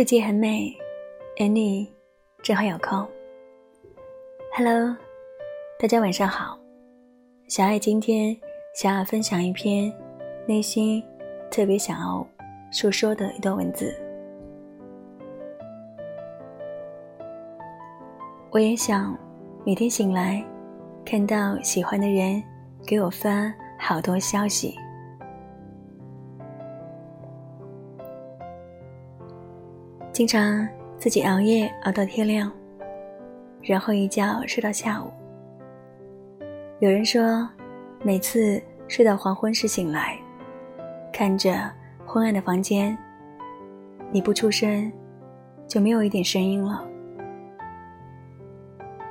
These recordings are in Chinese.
世界很美，而你正好有空。Hello，大家晚上好。小爱今天想要分享一篇内心特别想要诉说的一段文字。我也想每天醒来，看到喜欢的人给我发好多消息。经常自己熬夜熬到天亮，然后一觉睡到下午。有人说，每次睡到黄昏时醒来，看着昏暗的房间，你不出声，就没有一点声音了。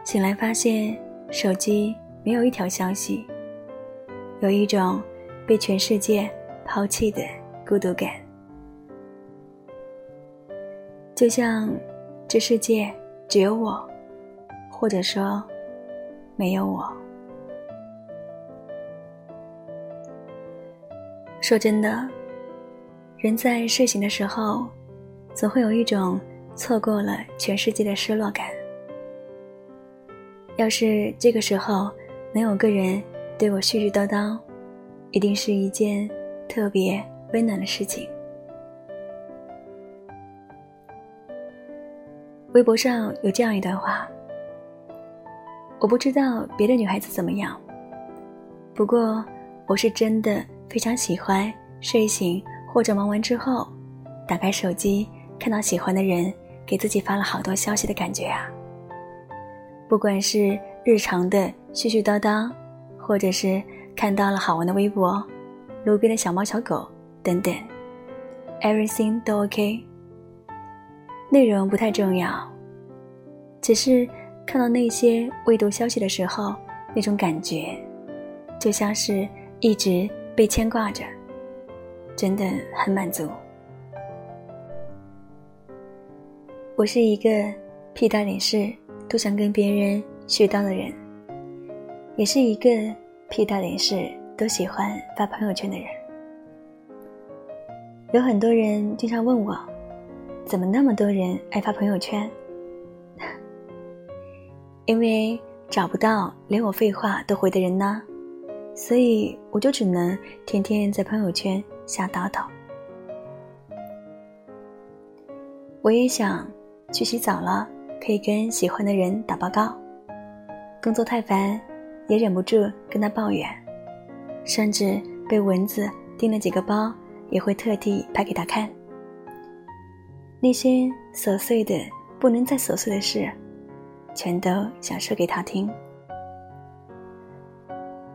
醒来发现手机没有一条消息，有一种被全世界抛弃的孤独感。就像这世界只有我，或者说没有我。说真的，人在睡醒的时候，总会有一种错过了全世界的失落感。要是这个时候能有个人对我絮絮叨叨，一定是一件特别温暖的事情。微博上有这样一段话：我不知道别的女孩子怎么样，不过我是真的非常喜欢睡醒或者忙完之后，打开手机看到喜欢的人给自己发了好多消息的感觉啊！不管是日常的絮絮叨叨，或者是看到了好玩的微博、路边的小猫小狗等等，everything 都 OK。内容不太重要，只是看到那些未读消息的时候，那种感觉，就像是一直被牵挂着，真的很满足。我是一个屁大点事都想跟别人絮叨的人，也是一个屁大点事都喜欢发朋友圈的人。有很多人经常问我。怎么那么多人爱发朋友圈？因为找不到连我废话都回的人呢，所以我就只能天天在朋友圈瞎叨叨。我也想去洗澡了，可以跟喜欢的人打报告。工作太烦，也忍不住跟他抱怨，甚至被蚊子叮了几个包，也会特地拍给他看。那些琐碎的不能再琐碎的事，全都想说给他听。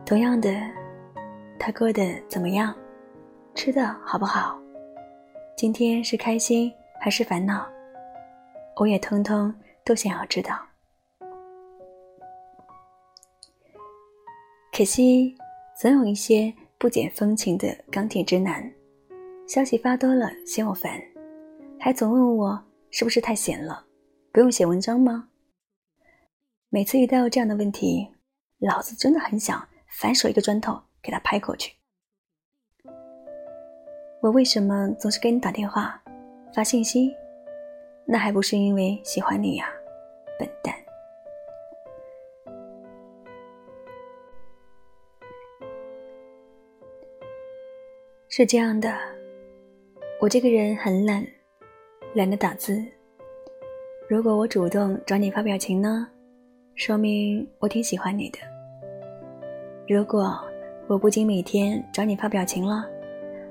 同样的，他过得怎么样？吃的好不好？今天是开心还是烦恼？我也通通都想要知道。可惜，总有一些不解风情的钢铁直男，消息发多了嫌我烦。还总问我是不是太闲了，不用写文章吗？每次遇到这样的问题，老子真的很想反手一个砖头给他拍过去。我为什么总是给你打电话、发信息？那还不是因为喜欢你呀，笨蛋！是这样的，我这个人很懒。懒得打字。如果我主动找你发表情呢，说明我挺喜欢你的。如果我不仅每天找你发表情了，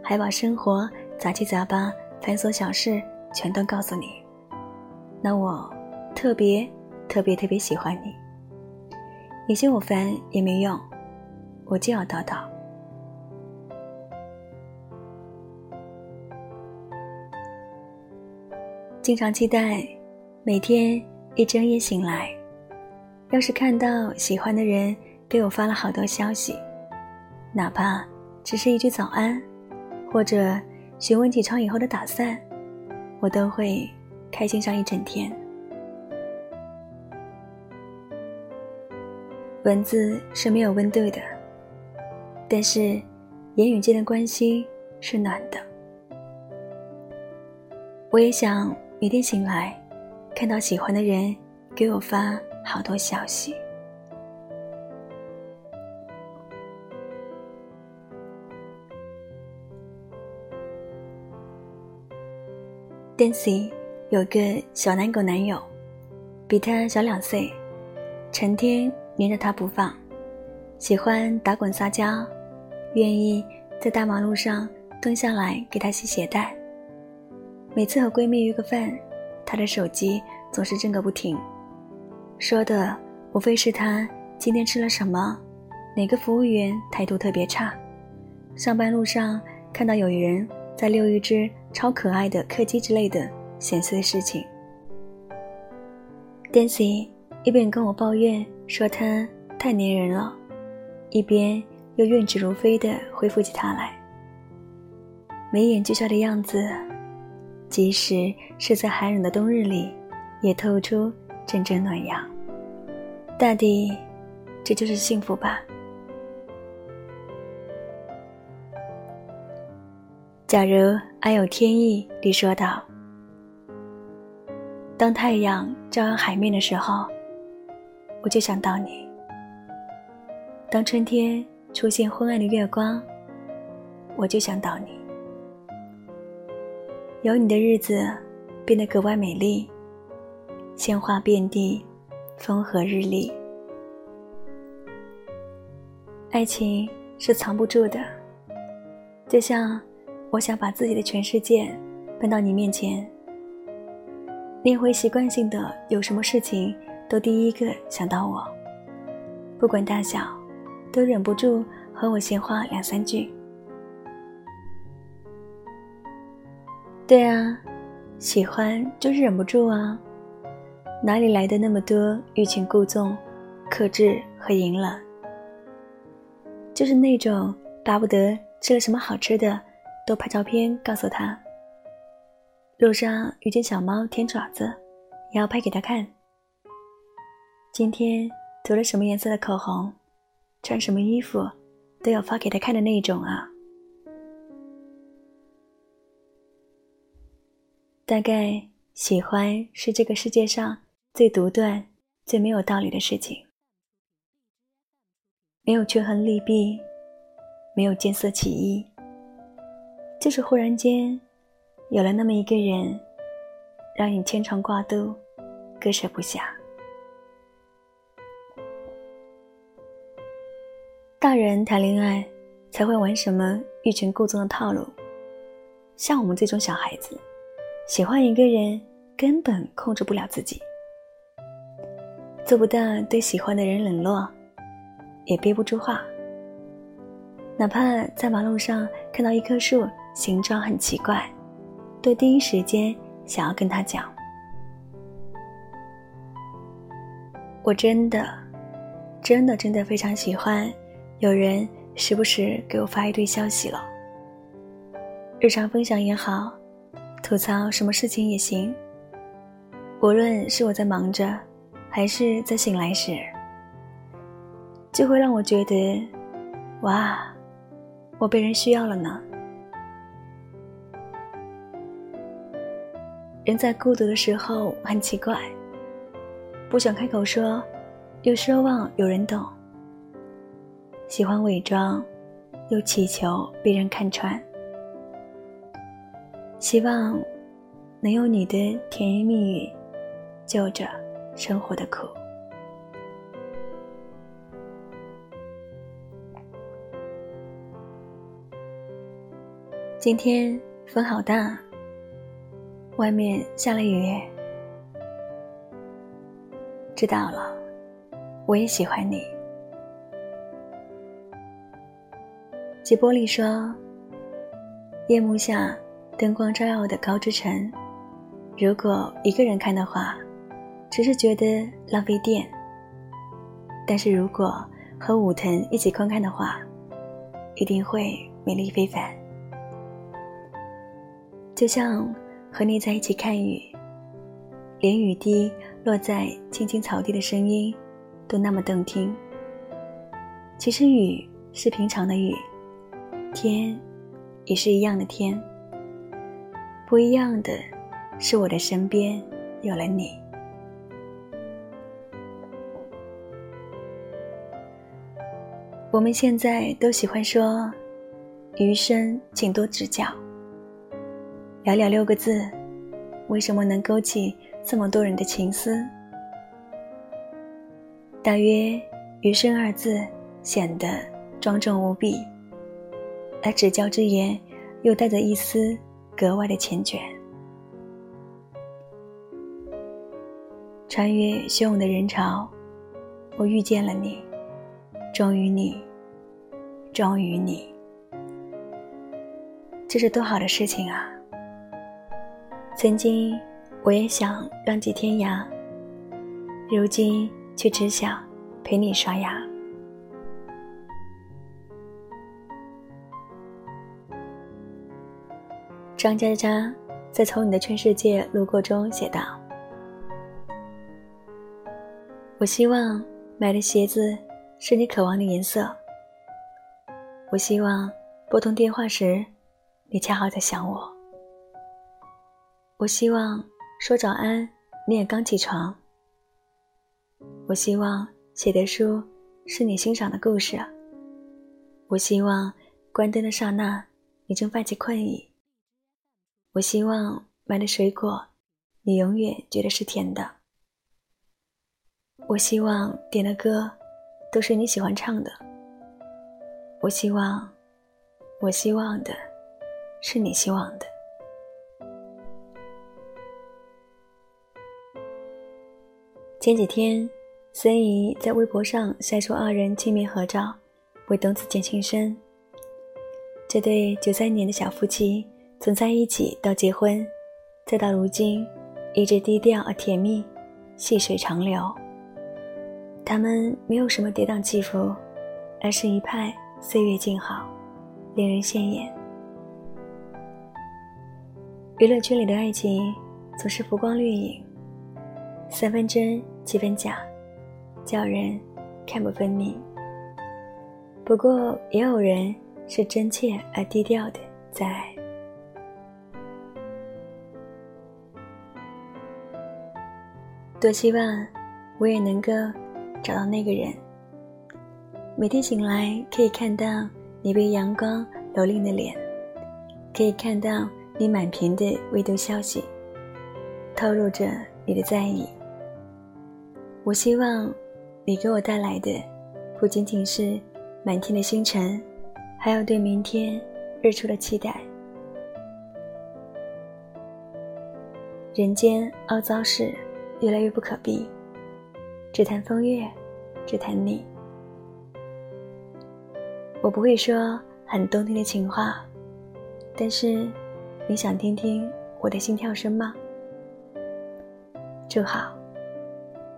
还把生活杂七杂八、繁琐小事全都告诉你，那我特别特别特别喜欢你。你嫌我烦也没用，我就要叨叨。经常期待每天一睁眼醒来，要是看到喜欢的人给我发了好多消息，哪怕只是一句早安，或者询问几场以后的打算，我都会开心上一整天。文字是没有温度的，但是言语间的关心是暖的。我也想。每天醒来，看到喜欢的人给我发好多消息。Dancy 有个小奶狗男友，比他小两岁，成天黏着他不放，喜欢打滚撒娇，愿意在大马路上蹲下来给他系鞋带。每次和闺蜜约个饭，她的手机总是震个不停，说的无非是她今天吃了什么，哪个服务员态度特别差，上班路上看到有人在遛一只。超可爱的柯基之类的闲碎事情。Dancy 一边跟我抱怨说他太粘人了，一边又愿齿如飞的恢复起她来，眉眼俱笑的样子，即使是在寒冷的冬日里，也透出阵阵暖阳。大地，这就是幸福吧。假如爱有天意里说道：“当太阳照耀海面的时候，我就想到你；当春天出现昏暗的月光，我就想到你。有你的日子变得格外美丽，鲜花遍地，风和日丽。爱情是藏不住的，就像……”我想把自己的全世界搬到你面前，你会习惯性的有什么事情都第一个想到我，不管大小，都忍不住和我闲话两三句。对啊，喜欢就是忍不住啊，哪里来的那么多欲擒故纵、克制和隐忍？就是那种巴不得吃了什么好吃的。都拍照片告诉他，路上遇见小猫舔爪子，也要拍给他看。今天涂了什么颜色的口红，穿什么衣服，都要发给他看的那种啊。大概喜欢是这个世界上最独断、最没有道理的事情，没有权衡利弊，没有见色起意。就是忽然间，有了那么一个人，让你牵肠挂肚，割舍不下。大人谈恋爱才会玩什么欲擒故纵的套路，像我们这种小孩子，喜欢一个人根本控制不了自己，做不到对喜欢的人冷落，也憋不住话，哪怕在马路上看到一棵树。形状很奇怪，都第一时间想要跟他讲。我真的，真的，真的非常喜欢有人时不时给我发一堆消息了。日常分享也好，吐槽什么事情也行。无论是我在忙着，还是在醒来时，就会让我觉得，哇，我被人需要了呢。人在孤独的时候很奇怪，不想开口说，又奢望有人懂；喜欢伪装，又祈求被人看穿；希望能有你的甜言蜜语救着生活的苦。今天风好大。外面下了雨，知道了，我也喜欢你。吉波利说：“夜幕下，灯光照耀的高之城，如果一个人看的话，只是觉得浪费电；但是如果和武藤一起观看的话，一定会美丽非凡。就像……”和你在一起看雨，连雨滴落在青青草地的声音，都那么动听。其实雨是平常的雨，天也是一样的天。不一样的，是我的身边有了你。我们现在都喜欢说“余生请多指教”，寥寥六个字，为什么能勾起这么多人的情思？大约“余生”二字显得庄重无比，而指教之言又带着一丝格外的缱绻。穿越汹涌的人潮，我遇见了你。终于你，终于你，这是多好的事情啊！曾经我也想浪迹天涯，如今却只想陪你刷牙。张嘉佳在《从你的全世界路过》中写道：“我希望买的鞋子。”是你渴望的颜色。我希望拨通电话时，你恰好在想我。我希望说早安，你也刚起床。我希望写的书是你欣赏的故事。我希望关灯的刹那，你正泛起困意。我希望买的水果，你永远觉得是甜的。我希望点的歌。都是你喜欢唱的。我希望，我希望的，是你希望的。前几天，孙怡在微博上晒出二人亲密合照，为董子健庆生。这对九三年的小夫妻，从在一起到结婚，再到如今，一直低调而甜蜜，细水长流。他们没有什么跌宕起伏，而是一派岁月静好，令人羡艳。娱乐圈里的爱情总是浮光掠影，三分真七分假，叫人看不分明。不过也有人是真切而低调的在爱。多希望我也能够。找到那个人，每天醒来可以看到你被阳光蹂躏的脸，可以看到你满屏的未读消息，透露着你的在意。我希望你给我带来的不仅仅是满天的星辰，还有对明天日出的期待。人间凹糟事越来越不可避。只谈风月，只谈你。我不会说很动听的情话，但是你想听听我的心跳声吗？祝好，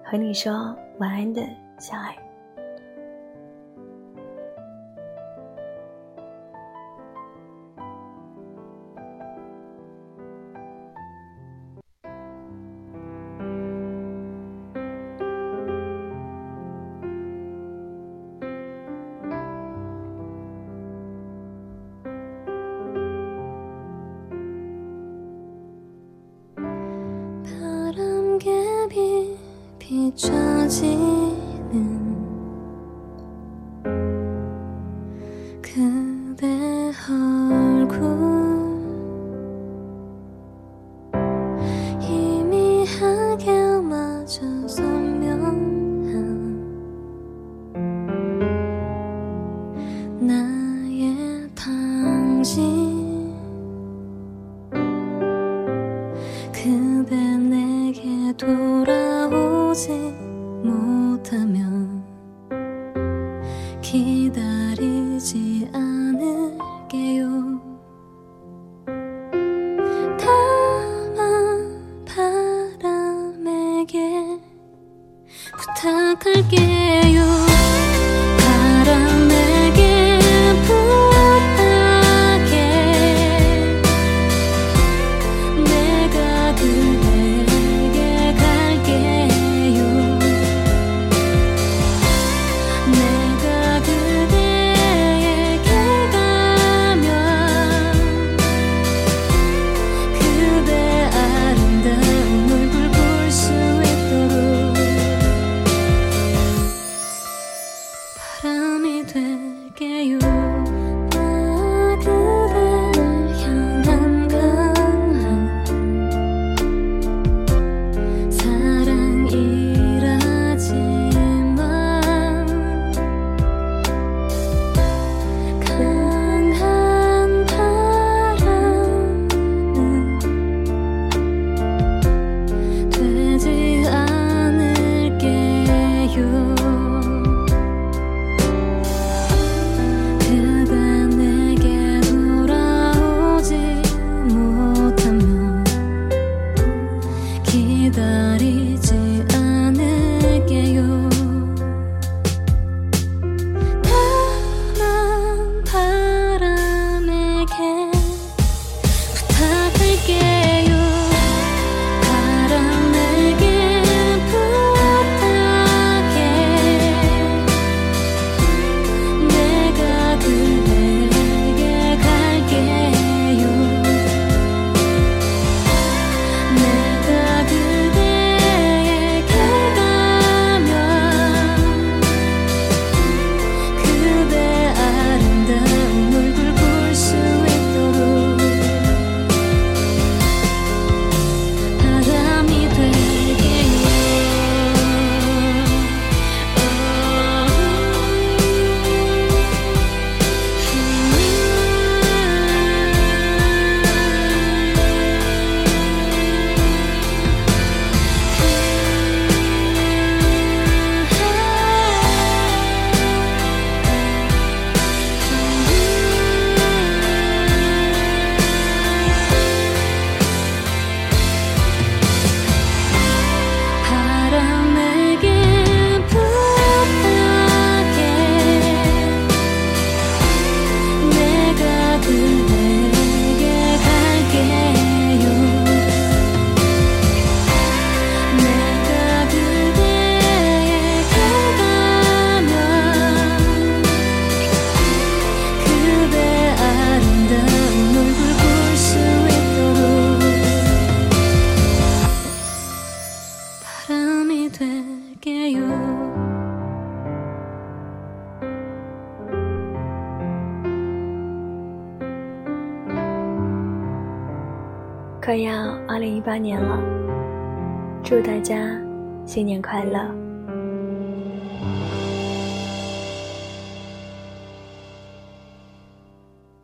和你说晚安的小爱。着急。零一八年了，祝大家新年快乐！